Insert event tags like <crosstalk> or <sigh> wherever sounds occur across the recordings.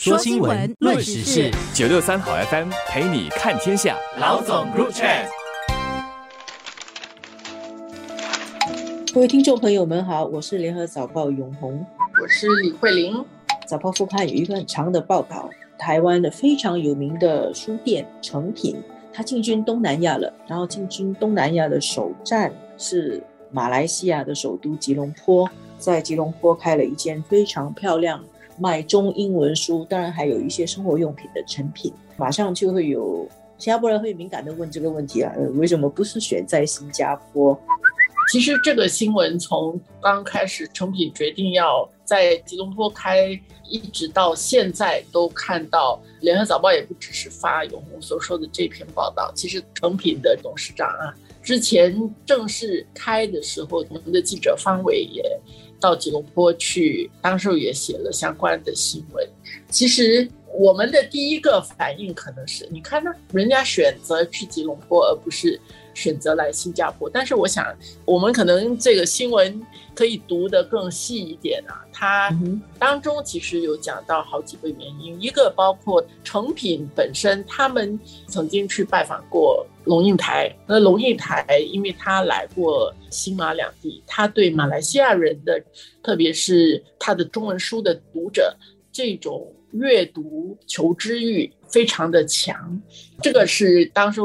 说新闻，论时事，九六三好 FM 陪你看天下。老总 Group Chat，各位听众朋友们好，我是联合早报永红，我是李慧玲。早报副刊有一个很长的报道，台湾的非常有名的书店成品，它进军东南亚了。然后进军东南亚的首站是马来西亚的首都吉隆坡，在吉隆坡开了一间非常漂亮。卖中英文书，当然还有一些生活用品的成品，马上就会有新加坡人会敏感的问这个问题啊，为什么不是选在新加坡？其实这个新闻从刚开始成品决定要在吉隆坡开，一直到现在都看到联合早报也不只是发永红所说的这篇报道，其实成品的董事长啊，之前正式开的时候，我们的记者方伟也。到吉隆坡去，当时也写了相关的新闻。其实我们的第一个反应可能是，你看呢，人家选择去吉隆坡，而不是选择来新加坡。但是我想，我们可能这个新闻可以读得更细一点啊。它当中其实有讲到好几个原因，一个包括成品本身，他们曾经去拜访过。龙应台，那龙应台，因为他来过新马两地，他对马来西亚人的，特别是他的中文书的读者，这种阅读求知欲非常的强。这个是当时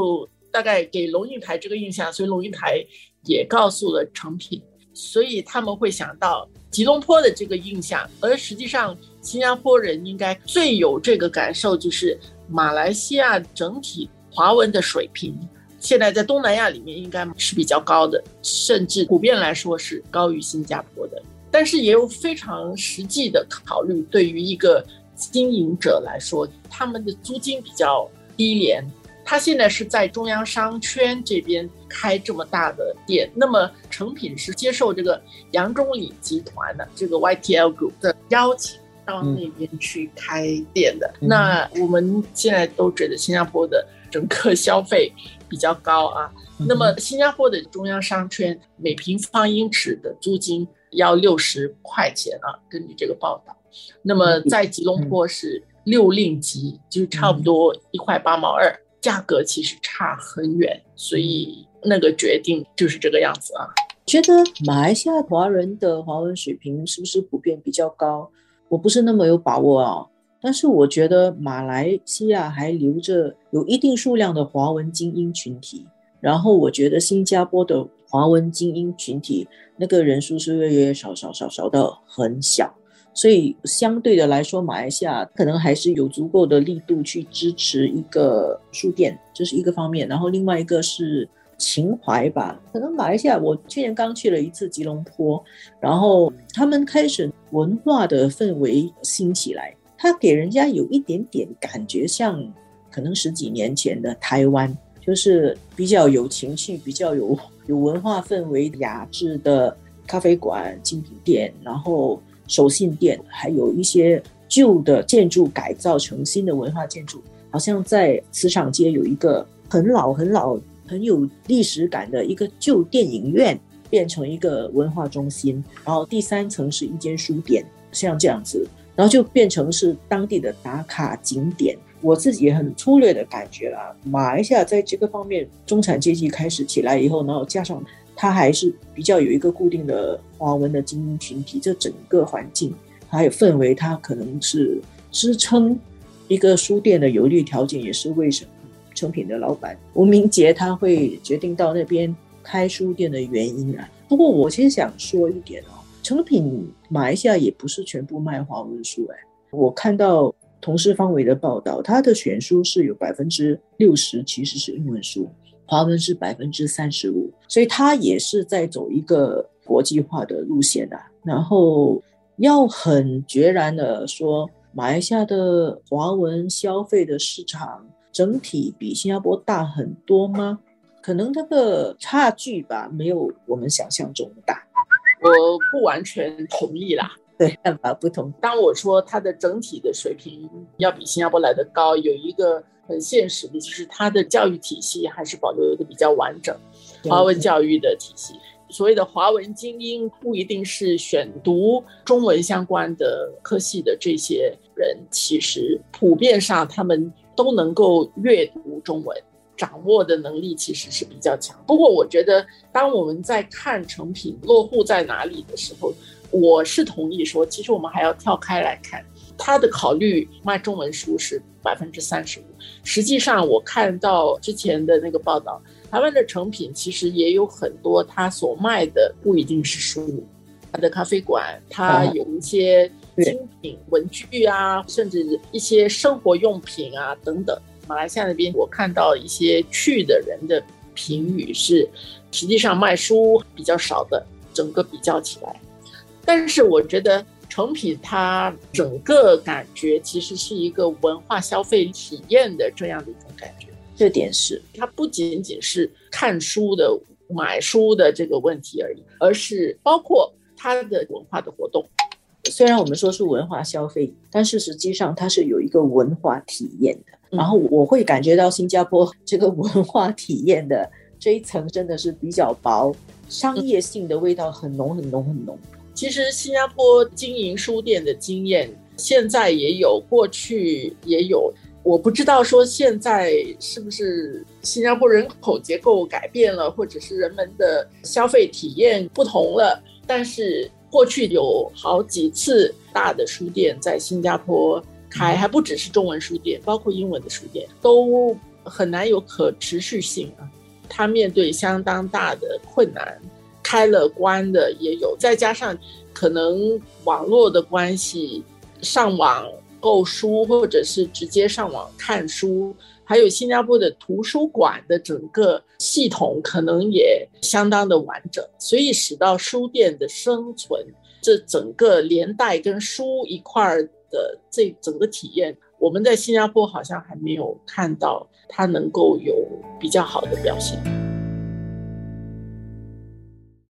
大概给龙应台这个印象，所以龙应台也告诉了成品，所以他们会想到吉隆坡的这个印象，而实际上新加坡人应该最有这个感受，就是马来西亚整体华文的水平。现在在东南亚里面应该是比较高的，甚至普遍来说是高于新加坡的。但是也有非常实际的考虑，对于一个经营者来说，他们的租金比较低廉。他现在是在中央商圈这边开这么大的店，那么成品是接受这个杨忠礼集团的这个 YTL Group 的邀请到那边去开店的。那我们现在都觉得新加坡的整个消费。比较高啊，那么新加坡的中央商圈每平方英尺的租金要六十块钱啊，根据这个报道，那么在吉隆坡是六令吉，就差不多一块八毛二，价格其实差很远，所以那个决定就是这个样子啊。觉得马来西亚华人的华文水平是不是普遍比较高？我不是那么有把握啊。但是我觉得马来西亚还留着有一定数量的华文精英群体，然后我觉得新加坡的华文精英群体那个人数是越来越少，少少少到很小，所以相对的来说，马来西亚可能还是有足够的力度去支持一个书店，这是一个方面。然后另外一个是情怀吧，可能马来西亚我去年刚去了一次吉隆坡，然后他们开始文化的氛围兴起来。它给人家有一点点感觉，像可能十几年前的台湾，就是比较有情趣、比较有有文化氛围、雅致的咖啡馆、精品店，然后手信店，还有一些旧的建筑改造成新的文化建筑。好像在磁场街有一个很老、很老、很有历史感的一个旧电影院，变成一个文化中心。然后第三层是一间书店，像这样子。然后就变成是当地的打卡景点。我自己也很粗略的感觉啦，马来西亚在这个方面中产阶级开始起来以后，然后加上它还是比较有一个固定的华文的精英群体，这整个环境还有氛围，它可能是支撑一个书店的有利条件，也是为什么成品的老板吴明杰他会决定到那边开书店的原因啊。不过我先想说一点哦。成品马来西亚也不是全部卖华文书哎，我看到同事方伟的报道，他的选书是有百分之六十其实是英文书，华文是百分之三十五，所以他也是在走一个国际化的路线啊。然后要很决然的说，马来西亚的华文消费的市场整体比新加坡大很多吗？可能那个差距吧，没有我们想象中的大。我不完全同意啦，对，看法不同。当我说它的整体的水平要比新加坡来的高，有一个很现实的，就是它的教育体系还是保留的比较完整，华文教育的体系。所谓的华文精英不一定是选读中文相关的科系的这些人其实普遍上他们都能够阅读中文，掌握的能力其实是比较强。不过，我觉得当我们在看成品落户在哪里的时候，我是同意说，其实我们还要跳开来看，他的考虑卖中文书是百分之三十五。实际上，我看到之前的那个报道，台湾的成品其实也有很多，他所卖的不一定是书。他的咖啡馆，他有一些精品文具啊，甚至一些生活用品啊等等。马来西亚那边，我看到一些去的人的评语是，实际上卖书比较少的，整个比较起来。但是我觉得成品它整个感觉其实是一个文化消费体验的这样的一种感觉。这点是，它不仅仅是看书的、买书的这个问题而已，而是包括。它的文化的活动，虽然我们说是文化消费，但是实际上它是有一个文化体验的。然后我会感觉到新加坡 <laughs> 这个文化体验的这一层真的是比较薄，商业性的味道很浓很浓很浓。其实新加坡经营书店的经验，现在也有，过去也有。我不知道说现在是不是新加坡人口结构改变了，或者是人们的消费体验不同了。但是过去有好几次大的书店在新加坡开，还不只是中文书店，包括英文的书店都很难有可持续性啊。它面对相当大的困难，开了关的也有，再加上可能网络的关系，上网购书或者是直接上网看书。还有新加坡的图书馆的整个系统可能也相当的完整，所以使到书店的生存，这整个连带跟书一块儿的这整个体验，我们在新加坡好像还没有看到它能够有比较好的表现。